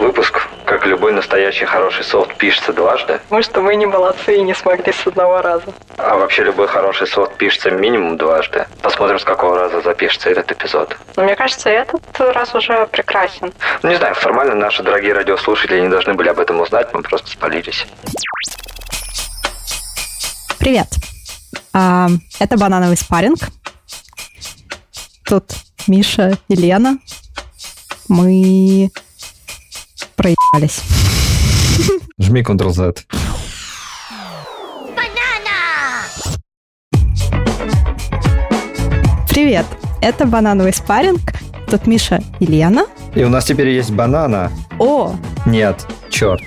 выпуск. Как любой настоящий хороший софт пишется дважды. Может, мы не молодцы и не смогли с одного раза. А вообще любой хороший софт пишется минимум дважды. Посмотрим, с какого раза запишется этот эпизод. Но мне кажется, этот раз уже прекрасен. Ну, не знаю, формально наши дорогие радиослушатели не должны были об этом узнать, мы просто спалились. Привет. А, это банановый спарринг. Тут Миша и Лена. Мы проебались. Жми Ctrl-Z. Привет. Это банановый спарринг. Тут Миша и Лена. И у нас теперь есть банана. О, Нет, черт.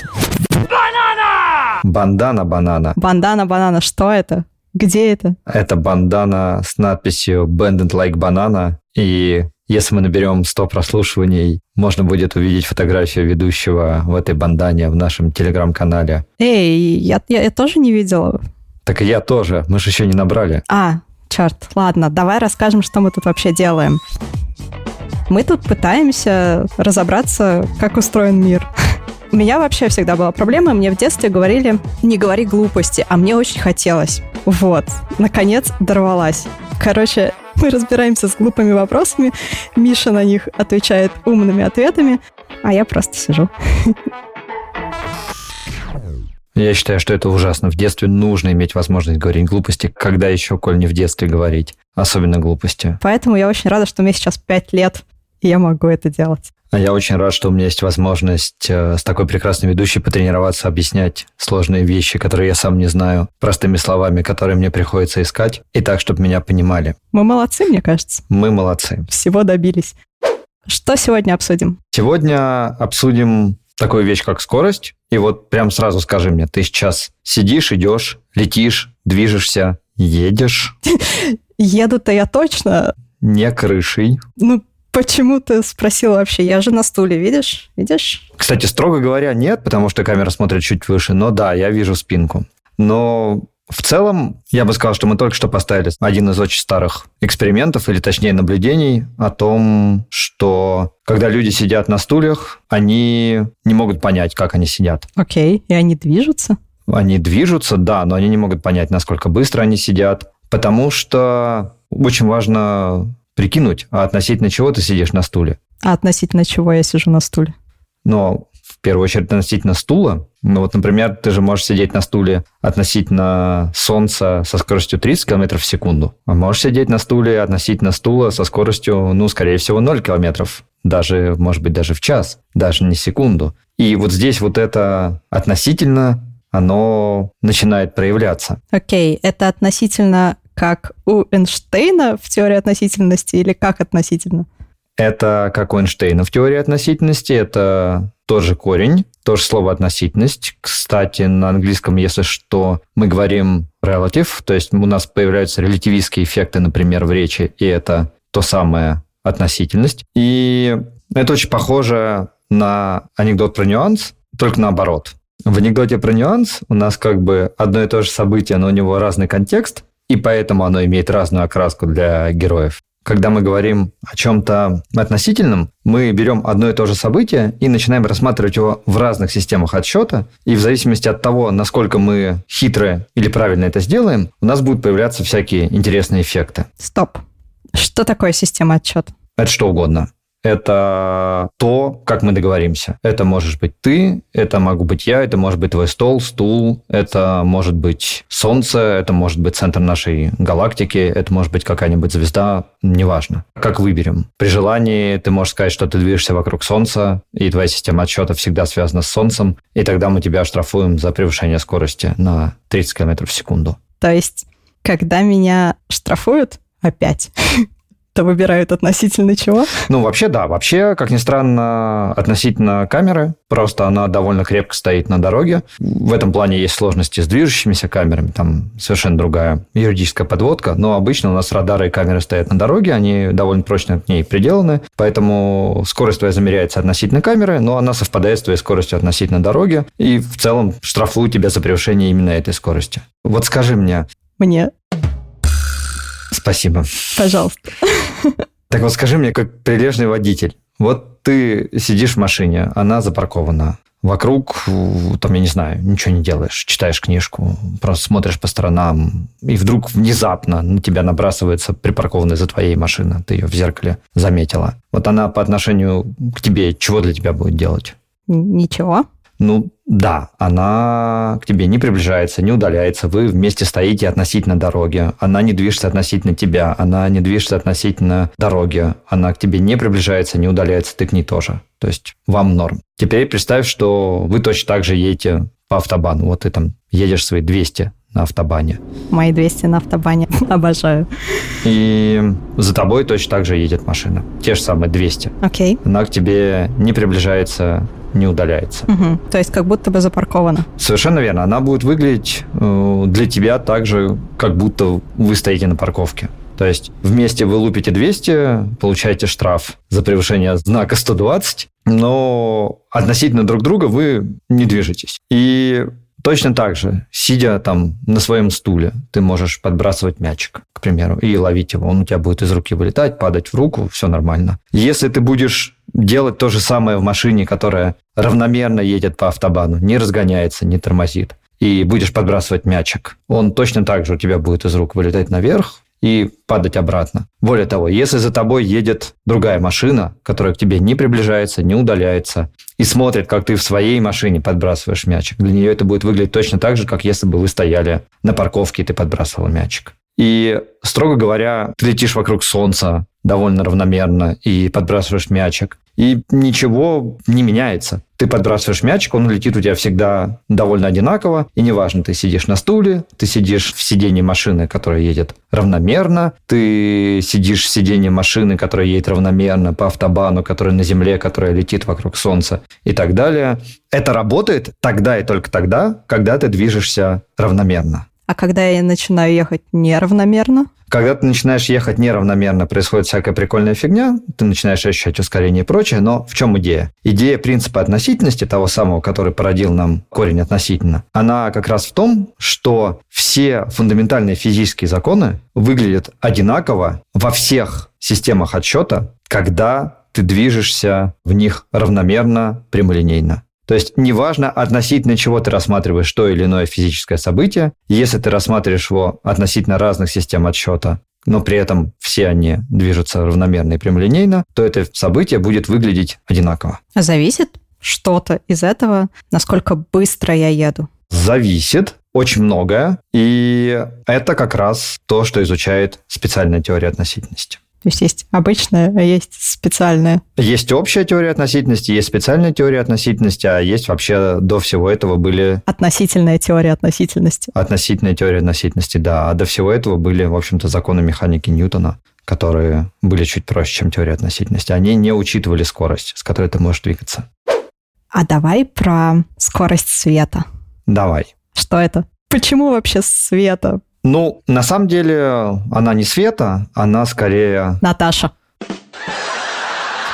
Банана! Бандана банана. бандана банана. Что это? Где это? Это бандана с надписью Bandit Like Banana. И если мы наберем 100 прослушиваний, можно будет увидеть фотографию ведущего в этой бандане в нашем телеграм-канале. Эй, я, я, я тоже не видела. Так и я тоже. Мы же еще не набрали. А, черт, ладно, давай расскажем, что мы тут вообще делаем. Мы тут пытаемся разобраться, как устроен мир. У меня вообще всегда была проблема, мне в детстве говорили, не говори глупости, а мне очень хотелось. Вот, наконец дорвалась. Короче, мы разбираемся с глупыми вопросами, Миша на них отвечает умными ответами, а я просто сижу. Я считаю, что это ужасно. В детстве нужно иметь возможность говорить глупости. Когда еще, коль не в детстве говорить? Особенно глупости. Поэтому я очень рада, что мне сейчас 5 лет, и я могу это делать. Я очень рад, что у меня есть возможность э, с такой прекрасной ведущей потренироваться, объяснять сложные вещи, которые я сам не знаю, простыми словами, которые мне приходится искать, и так, чтобы меня понимали. Мы молодцы, мне кажется. Мы молодцы. Всего добились. Что сегодня обсудим? Сегодня обсудим такую вещь, как скорость. И вот прям сразу скажи мне, ты сейчас сидишь, идешь, летишь, движешься, едешь Еду-то я точно. не крышей. Ну, почему ты спросил вообще? Я же на стуле, видишь? Видишь? Кстати, строго говоря, нет, потому что камера смотрит чуть выше, но да, я вижу спинку. Но в целом, я бы сказал, что мы только что поставили один из очень старых экспериментов, или точнее наблюдений о том, что когда люди сидят на стульях, они не могут понять, как они сидят. Окей, и они движутся? Они движутся, да, но они не могут понять, насколько быстро они сидят, потому что очень важно прикинуть, а относительно чего ты сидишь на стуле. А относительно чего я сижу на стуле? Но в первую очередь относительно стула. Ну вот, например, ты же можешь сидеть на стуле относительно солнца со скоростью 30 км в секунду, а можешь сидеть на стуле относительно стула со скоростью, ну, скорее всего, 0 км. Даже, может быть, даже в час, даже не секунду. И вот здесь вот это относительно, оно начинает проявляться. Окей, это относительно как у Эйнштейна в теории относительности или как относительно? Это как у Эйнштейна в теории относительности, это тоже корень, тоже слово относительность. Кстати, на английском, если что, мы говорим relative, то есть у нас появляются релятивистские эффекты, например, в речи, и это то самое относительность. И это очень похоже на анекдот про нюанс, только наоборот. В анекдоте про нюанс у нас как бы одно и то же событие, но у него разный контекст, и поэтому оно имеет разную окраску для героев. Когда мы говорим о чем-то относительном, мы берем одно и то же событие и начинаем рассматривать его в разных системах отсчета. И в зависимости от того, насколько мы хитро или правильно это сделаем, у нас будут появляться всякие интересные эффекты. Стоп. Что такое система отчета? Это что угодно. Это то, как мы договоримся. Это можешь быть ты, это могу быть я, это может быть твой стол, стул, это может быть солнце, это может быть центр нашей галактики, это может быть какая-нибудь звезда, неважно. Как выберем. При желании ты можешь сказать, что ты движешься вокруг солнца, и твоя система отсчета всегда связана с солнцем, и тогда мы тебя оштрафуем за превышение скорости на 30 км в секунду. То есть, когда меня штрафуют опять, то выбирают относительно чего? Ну, вообще, да. Вообще, как ни странно, относительно камеры, просто она довольно крепко стоит на дороге. В этом плане есть сложности с движущимися камерами, там совершенно другая юридическая подводка, но обычно у нас радары и камеры стоят на дороге, они довольно прочно к ней приделаны, поэтому скорость твоя замеряется относительно камеры, но она совпадает с твоей скоростью относительно дороги, и в целом штрафуют тебя за превышение именно этой скорости. Вот скажи мне, Мне, спасибо. пожалуйста. Так вот скажи мне, как прилежный водитель, вот ты сидишь в машине, она запаркована, вокруг, там, я не знаю, ничего не делаешь, читаешь книжку, просто смотришь по сторонам, и вдруг внезапно на тебя набрасывается припаркованная за твоей машина, ты ее в зеркале заметила. Вот она по отношению к тебе, чего для тебя будет делать? Ничего. Ну, да, она к тебе не приближается, не удаляется, вы вместе стоите относительно дороги, она не движется относительно тебя, она не движется относительно дороги, она к тебе не приближается, не удаляется, ты к ней тоже. То есть вам норм. Теперь представь, что вы точно так же едете по автобану. Вот ты там едешь свои 200 на автобане. Мои 200 на автобане. Обожаю. И за тобой точно так же едет машина. Те же самые 200. Окей. Она к тебе не приближается, не удаляется. Угу. То есть как будто бы запаркована. Совершенно верно. Она будет выглядеть э, для тебя так же, как будто вы стоите на парковке. То есть вместе вы лупите 200, получаете штраф за превышение знака 120, но относительно друг друга вы не движетесь. И Точно так же, сидя там на своем стуле, ты можешь подбрасывать мячик, к примеру, и ловить его. Он у тебя будет из руки вылетать, падать в руку, все нормально. Если ты будешь делать то же самое в машине, которая равномерно едет по автобану, не разгоняется, не тормозит, и будешь подбрасывать мячик, он точно так же у тебя будет из рук вылетать наверх, и падать обратно. Более того, если за тобой едет другая машина, которая к тебе не приближается, не удаляется, и смотрит, как ты в своей машине подбрасываешь мячик, для нее это будет выглядеть точно так же, как если бы вы стояли на парковке и ты подбрасывал мячик. И, строго говоря, ты летишь вокруг Солнца довольно равномерно и подбрасываешь мячик и ничего не меняется. Ты подбрасываешь мячик, он летит у тебя всегда довольно одинаково, и неважно, ты сидишь на стуле, ты сидишь в сидении машины, которая едет равномерно, ты сидишь в сидении машины, которая едет равномерно по автобану, которая на земле, которая летит вокруг Солнца и так далее. Это работает тогда и только тогда, когда ты движешься равномерно. А когда я начинаю ехать неравномерно? Когда ты начинаешь ехать неравномерно, происходит всякая прикольная фигня, ты начинаешь ощущать ускорение и прочее, но в чем идея? Идея принципа относительности, того самого, который породил нам корень относительно, она как раз в том, что все фундаментальные физические законы выглядят одинаково во всех системах отсчета, когда ты движешься в них равномерно, прямолинейно. То есть неважно относительно чего ты рассматриваешь то или иное физическое событие, если ты рассматриваешь его относительно разных систем отсчета, но при этом все они движутся равномерно и прямолинейно, то это событие будет выглядеть одинаково. Зависит что-то из этого, насколько быстро я еду? Зависит очень многое, и это как раз то, что изучает специальная теория относительности. То есть есть обычная, а есть специальная. Есть общая теория относительности, есть специальная теория относительности, а есть вообще до всего этого были... Относительная теория относительности. Относительная теория относительности, да. А до всего этого были, в общем-то, законы механики Ньютона, которые были чуть проще, чем теория относительности. Они не учитывали скорость, с которой ты можешь двигаться. А давай про скорость света. Давай. Что это? Почему вообще света? Ну, на самом деле, она не Света, она скорее... Наташа.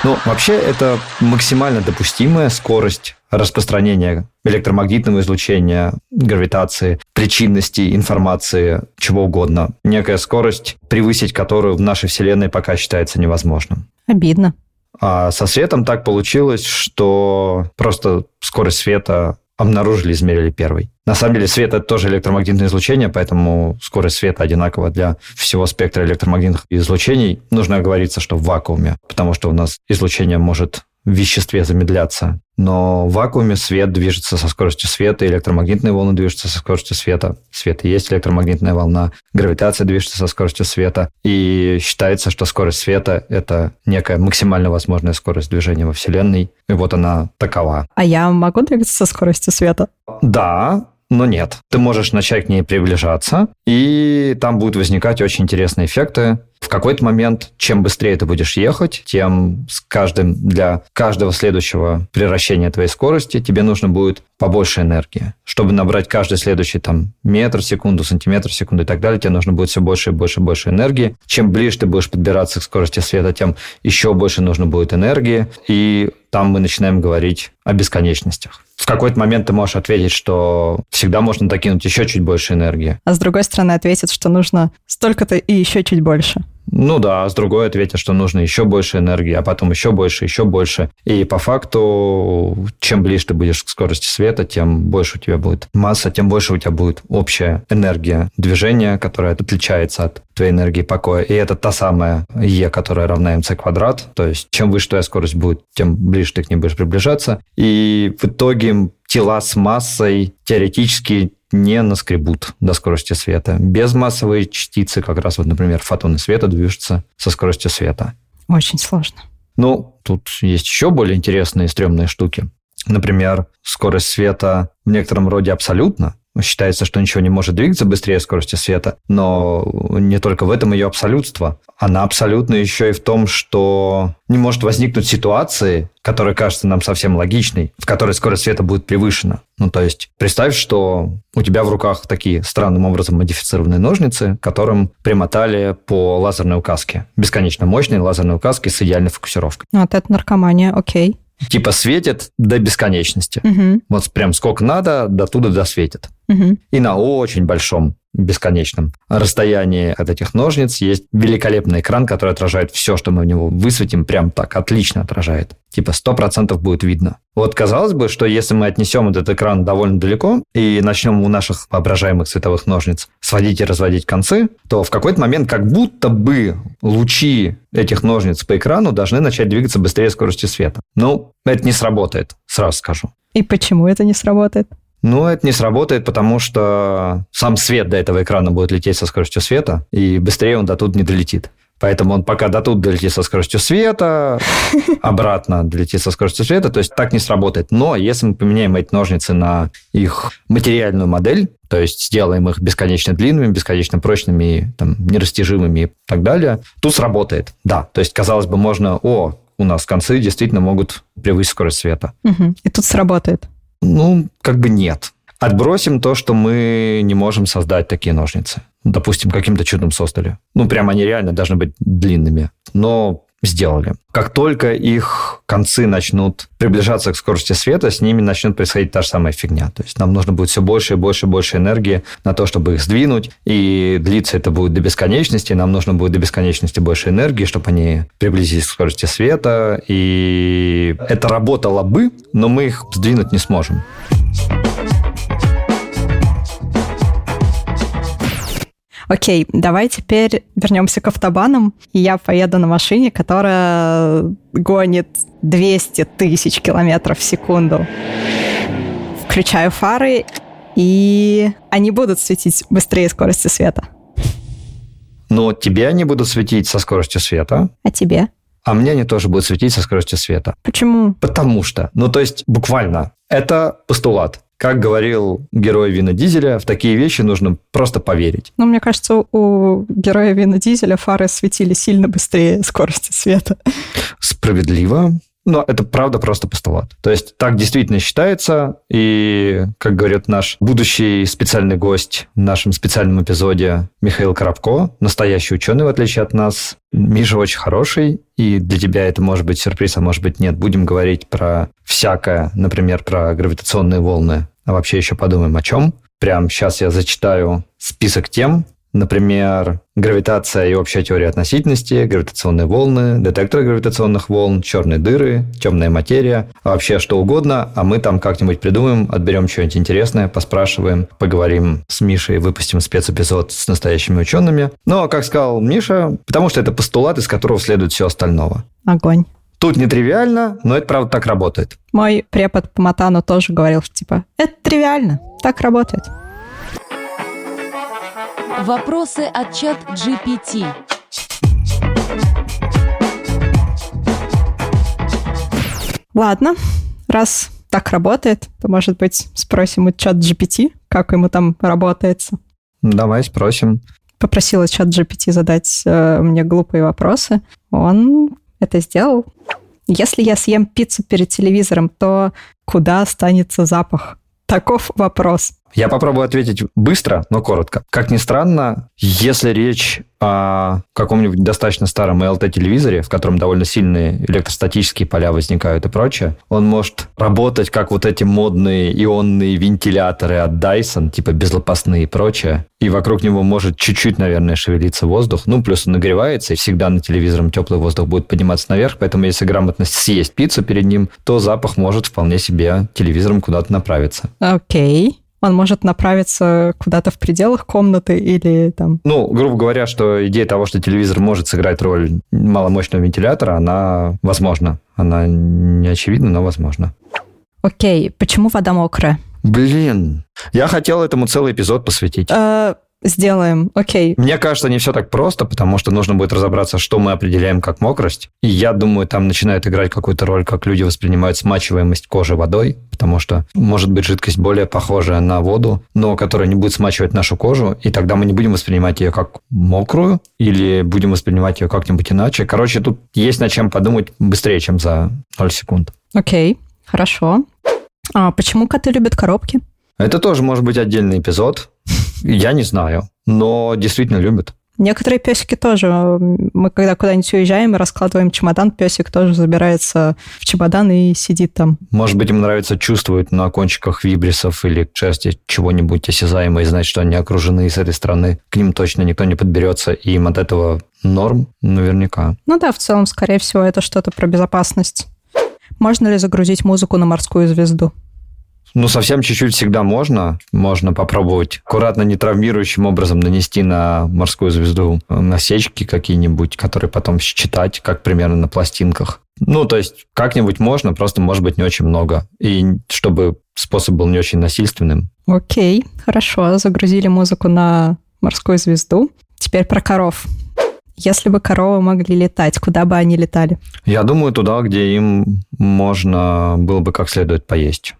Ну, вообще, это максимально допустимая скорость распространения электромагнитного излучения, гравитации, причинности, информации, чего угодно. Некая скорость, превысить которую в нашей Вселенной пока считается невозможным. Обидно. А со светом так получилось, что просто скорость света обнаружили, измерили первый. На самом деле свет – это тоже электромагнитное излучение, поэтому скорость света одинакова для всего спектра электромагнитных излучений. Нужно оговориться, что в вакууме, потому что у нас излучение может в веществе замедляться. Но в вакууме свет движется со скоростью света, электромагнитные волны движутся со скоростью света. Свет и есть электромагнитная волна, гравитация движется со скоростью света. И считается, что скорость света – это некая максимально возможная скорость движения во Вселенной. И вот она такова. А я могу двигаться со скоростью света? Да, но нет. Ты можешь начать к ней приближаться, и там будут возникать очень интересные эффекты. В какой-то момент, чем быстрее ты будешь ехать, тем с каждым для каждого следующего превращения твоей скорости тебе нужно будет побольше энергии. Чтобы набрать каждый следующий там метр в секунду, сантиметр в секунду и так далее, тебе нужно будет все больше и больше и больше энергии. Чем ближе ты будешь подбираться к скорости света, тем еще больше нужно будет энергии. И там мы начинаем говорить о бесконечностях в какой-то момент ты можешь ответить, что всегда можно докинуть еще чуть больше энергии. А с другой стороны ответит, что нужно столько-то и еще чуть больше. Ну да, а с другой ответят, что нужно еще больше энергии, а потом еще больше, еще больше. И по факту, чем ближе ты будешь к скорости света, тем больше у тебя будет масса, тем больше у тебя будет общая энергия движения, которая отличается от твоей энергии покоя. И это та самая Е, которая равна МЦ квадрат. То есть чем выше твоя скорость будет, тем ближе ты к ней будешь приближаться. И в итоге тела с массой теоретически не наскребут до скорости света. Безмассовые частицы, как раз вот, например, фотоны света движутся со скоростью света. Очень сложно. Ну, тут есть еще более интересные стрёмные штуки. Например, скорость света в некотором роде абсолютно, Считается, что ничего не может двигаться быстрее скорости света, но не только в этом ее абсолютство. Она абсолютно еще и в том, что не может возникнуть ситуации, которая кажется нам совсем логичной, в которой скорость света будет превышена. Ну, то есть, представь, что у тебя в руках такие странным образом модифицированные ножницы, которым примотали по лазерной указке. Бесконечно мощной лазерной указке с идеальной фокусировкой. Ну, вот это наркомания, окей. Типа светит до бесконечности. Угу. Вот прям сколько надо, до туда досветит. Угу. И на очень большом бесконечном расстоянии от этих ножниц есть великолепный экран, который отражает все, что мы в него высветим, прям так, отлично отражает. Типа 100% будет видно. Вот казалось бы, что если мы отнесем этот экран довольно далеко и начнем у наших воображаемых световых ножниц сводить и разводить концы, то в какой-то момент как будто бы лучи этих ножниц по экрану должны начать двигаться быстрее скорости света. Ну, это не сработает, сразу скажу. И почему это не сработает? Ну, это не сработает, потому что сам свет до этого экрана будет лететь со скоростью света, и быстрее он до тут не долетит. Поэтому он пока до тут долетит со скоростью света, обратно долетит со скоростью света, то есть так не сработает. Но если мы поменяем эти ножницы на их материальную модель, то есть сделаем их бесконечно длинными, бесконечно прочными, там, нерастяжимыми и так далее, тут сработает. Да, то есть, казалось бы, можно, о, у нас концы действительно могут превысить скорость света. Угу. И тут сработает. Ну, как бы нет. Отбросим то, что мы не можем создать такие ножницы. Допустим, каким-то чудом создали. Ну, прям они реально должны быть длинными. Но сделали. Как только их концы начнут приближаться к скорости света, с ними начнет происходить та же самая фигня. То есть нам нужно будет все больше и больше и больше энергии на то, чтобы их сдвинуть, и длиться это будет до бесконечности, нам нужно будет до бесконечности больше энергии, чтобы они приблизились к скорости света, и это работало бы, но мы их сдвинуть не сможем. Окей, давай теперь вернемся к автобанам, и я поеду на машине, которая гонит 200 тысяч километров в секунду. Включаю фары, и они будут светить быстрее скорости света. Но тебе они будут светить со скоростью света. А тебе? А мне они тоже будут светить со скоростью света. Почему? Потому что, ну то есть буквально, это постулат. Как говорил герой Вина Дизеля, в такие вещи нужно просто поверить. Ну, мне кажется, у героя Вина Дизеля фары светили сильно быстрее скорости света. Справедливо. Но это правда просто постулат. То есть так действительно считается, и, как говорит наш будущий специальный гость в нашем специальном эпизоде Михаил Коробко, настоящий ученый, в отличие от нас, Миша очень хороший, и для тебя это может быть сюрприз, а может быть нет. Будем говорить про всякое, например, про гравитационные волны. А вообще еще подумаем о чем. Прям сейчас я зачитаю список тем, Например, гравитация и общая теория относительности, гравитационные волны, детекторы гравитационных волн, черные дыры, темная материя, а вообще что угодно, а мы там как-нибудь придумаем, отберем что-нибудь интересное, поспрашиваем, поговорим с Мишей, выпустим спецэпизод с настоящими учеными. Но, как сказал Миша, потому что это постулат, из которого следует все остального. Огонь. Тут нетривиально, но это правда так работает. Мой препод по Матану тоже говорил, что типа, это тривиально, так работает. Вопросы от чат GPT. Ладно, раз так работает, то, может быть, спросим у чат GPT, как ему там работается. Давай спросим. Попросила чат GPT задать э, мне глупые вопросы. Он это сделал. Если я съем пиццу перед телевизором, то куда останется запах? Таков вопрос. Я попробую ответить быстро, но коротко. Как ни странно, если речь о каком-нибудь достаточно старом LT-телевизоре, в котором довольно сильные электростатические поля возникают и прочее, он может работать как вот эти модные ионные вентиляторы от Dyson, типа безлопастные и прочее, и вокруг него может чуть-чуть, наверное, шевелиться воздух. Ну, плюс он нагревается, и всегда на телевизором теплый воздух будет подниматься наверх, поэтому если грамотно съесть пиццу перед ним, то запах может вполне себе телевизором куда-то направиться. Окей. Он может направиться куда-то в пределах комнаты или там... Ну, грубо говоря, что идея того, что телевизор может сыграть роль маломощного вентилятора, она возможна. Она не очевидна, но возможна. Окей, почему вода мокрая? Блин, я хотел этому целый эпизод посвятить. Э, Сделаем, окей. Мне кажется, не все так просто, потому что нужно будет разобраться, что мы определяем как мокрость. И я думаю, там начинает играть какую-то роль, как люди воспринимают смачиваемость кожи водой, потому что может быть жидкость более похожая на воду, но которая не будет смачивать нашу кожу, и тогда мы не будем воспринимать ее как мокрую, или будем воспринимать ее как-нибудь иначе. Короче, тут есть над чем подумать быстрее, чем за 0 секунд. Окей, хорошо. А почему коты любят коробки? Это тоже может быть отдельный эпизод. Я не знаю, но действительно любят. Некоторые песики тоже. Мы когда куда-нибудь уезжаем и раскладываем чемодан, песик тоже забирается в чемодан и сидит там. Может быть, им нравится чувствовать на кончиках вибрисов или шерсти чего-нибудь осязаемое и знать, что они окружены с этой стороны. К ним точно никто не подберется, и им от этого норм наверняка. Ну да, в целом, скорее всего, это что-то про безопасность. Можно ли загрузить музыку на морскую звезду? Ну, совсем чуть-чуть всегда можно. Можно попробовать аккуратно, не травмирующим образом нанести на морскую звезду насечки какие-нибудь, которые потом считать, как примерно на пластинках. Ну, то есть как-нибудь можно, просто может быть не очень много. И чтобы способ был не очень насильственным. Окей, хорошо. Загрузили музыку на морскую звезду. Теперь про коров. Если бы коровы могли летать, куда бы они летали? Я думаю, туда, где им можно было бы как следует поесть.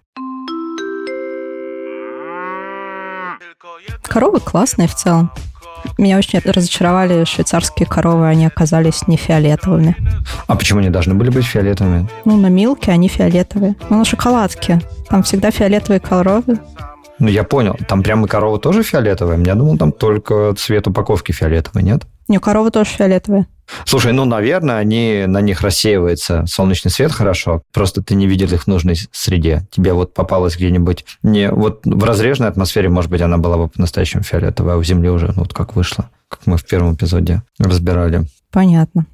Коровы классные в целом. Меня очень разочаровали швейцарские коровы, они оказались не фиолетовыми. А почему они должны были быть фиолетовыми? Ну, на милке они фиолетовые. Ну, на шоколадке. Там всегда фиолетовые коровы. Ну, я понял. Там прямо корова тоже фиолетовая? Я думал, там только цвет упаковки фиолетовый, нет? Не, коровы тоже фиолетовые. Слушай, ну, наверное, они, на них рассеивается солнечный свет хорошо, просто ты не видел их в нужной среде. Тебе вот попалось где-нибудь... Не, вот в разреженной атмосфере, может быть, она была бы по-настоящему фиолетовая, а у Земли уже, ну, вот как вышло, как мы в первом эпизоде разбирали. Понятно.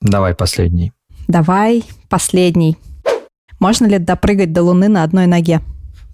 Давай последний. Давай последний. Можно ли допрыгать до Луны на одной ноге?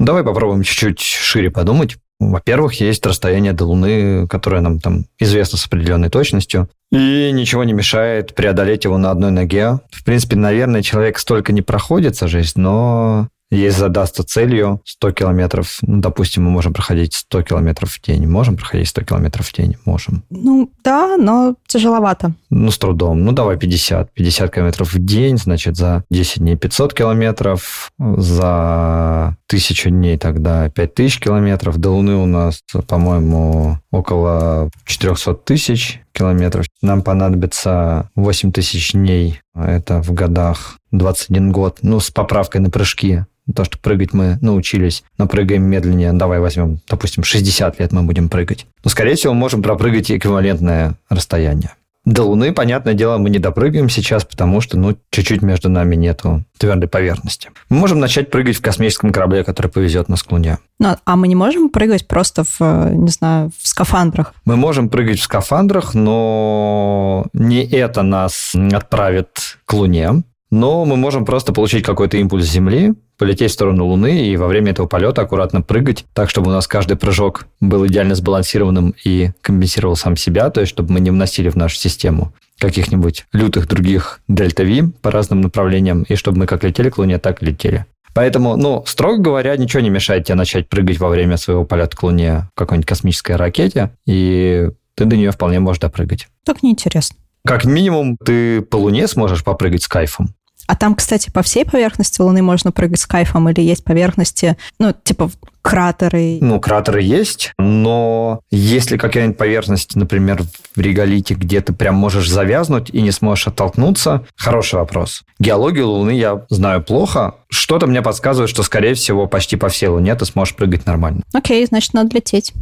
Давай попробуем чуть-чуть шире подумать. Во-первых, есть расстояние до Луны, которое нам там известно с определенной точностью, и ничего не мешает преодолеть его на одной ноге. В принципе, наверное, человек столько не проходит за жизнь, но если задастся целью 100 километров, ну, допустим, мы можем проходить 100 километров в день. Можем проходить 100 километров в день? Можем. Ну, да, но тяжеловато. Ну, с трудом. Ну, давай 50. 50 километров в день, значит, за 10 дней 500 километров, за 1000 дней тогда 5000 километров. До Луны у нас, по-моему, около 400 тысяч километров. Нам понадобится 8 тысяч дней, это в годах 21 год, ну, с поправкой на прыжки. То, что прыгать мы научились, но прыгаем медленнее. Давай возьмем, допустим, 60 лет мы будем прыгать. Но, скорее всего, можем пропрыгать эквивалентное расстояние. До Луны, понятное дело, мы не допрыгаем сейчас, потому что, ну, чуть-чуть между нами нету твердой поверхности. Мы можем начать прыгать в космическом корабле, который повезет нас к Луне. Ну, а мы не можем прыгать просто в, не знаю, в скафандрах? Мы можем прыгать в скафандрах, но не это нас отправит к Луне. Но мы можем просто получить какой-то импульс Земли, полететь в сторону Луны и во время этого полета аккуратно прыгать, так, чтобы у нас каждый прыжок был идеально сбалансированным и компенсировал сам себя, то есть чтобы мы не вносили в нашу систему каких-нибудь лютых других дельта-Ви по разным направлениям, и чтобы мы как летели к Луне, так и летели. Поэтому, ну, строго говоря, ничего не мешает тебе начать прыгать во время своего полета к Луне в какой-нибудь космической ракете, и ты до нее вполне можешь допрыгать. Так неинтересно. Как минимум, ты по Луне сможешь попрыгать с кайфом. А там, кстати, по всей поверхности Луны можно прыгать с кайфом или есть поверхности, ну, типа кратеры? Ну, кратеры есть, но если какая-нибудь поверхность, например, в реголите, где ты прям можешь завязнуть и не сможешь оттолкнуться, хороший вопрос. Геологию Луны я знаю плохо. Что-то мне подсказывает, что, скорее всего, почти по всей Луне ты сможешь прыгать нормально. Окей, значит, надо лететь.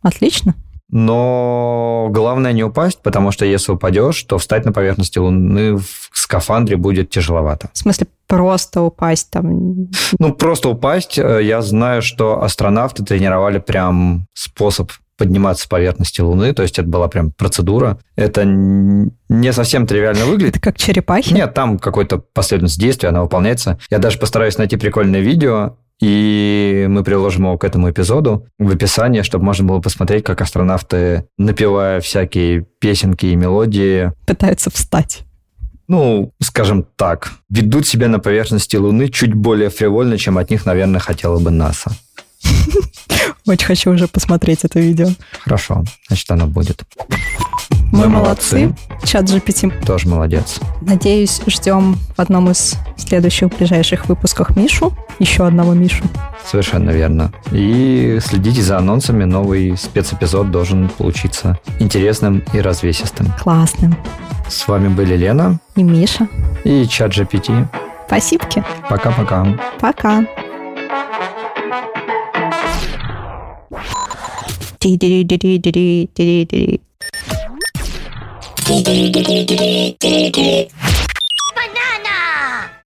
Отлично. Но главное не упасть, потому что если упадешь, то встать на поверхности Луны в скафандре будет тяжеловато. В смысле, просто упасть там? Ну, просто упасть. Э, я знаю, что астронавты тренировали прям способ подниматься с поверхности Луны, то есть это была прям процедура. Это не совсем тривиально выглядит. Это как черепахи? Нет, там какой-то последовательность действий, она выполняется. Я даже постараюсь найти прикольное видео, и мы приложим его к этому эпизоду в описании, чтобы можно было посмотреть, как астронавты, напевая всякие песенки и мелодии... Пытаются встать. Ну, скажем так, ведут себя на поверхности Луны чуть более фривольно, чем от них, наверное, хотела бы НАСА. Очень хочу уже посмотреть это видео. Хорошо, значит, оно будет. Мы, молодцы. Чат GPT. Тоже молодец. Надеюсь, ждем в одном из следующих ближайших выпусках Мишу. Еще одного Мишу. Совершенно верно. И следите за анонсами. Новый спецэпизод должен получиться интересным и развесистым. Классным. С вами были Лена. И Миша. И чат GPT. Спасибо. Пока-пока. Пока. Ди-ди-ди-ди-ди-ди-ди-ди. Dee dee dee dee dee dee dee dee.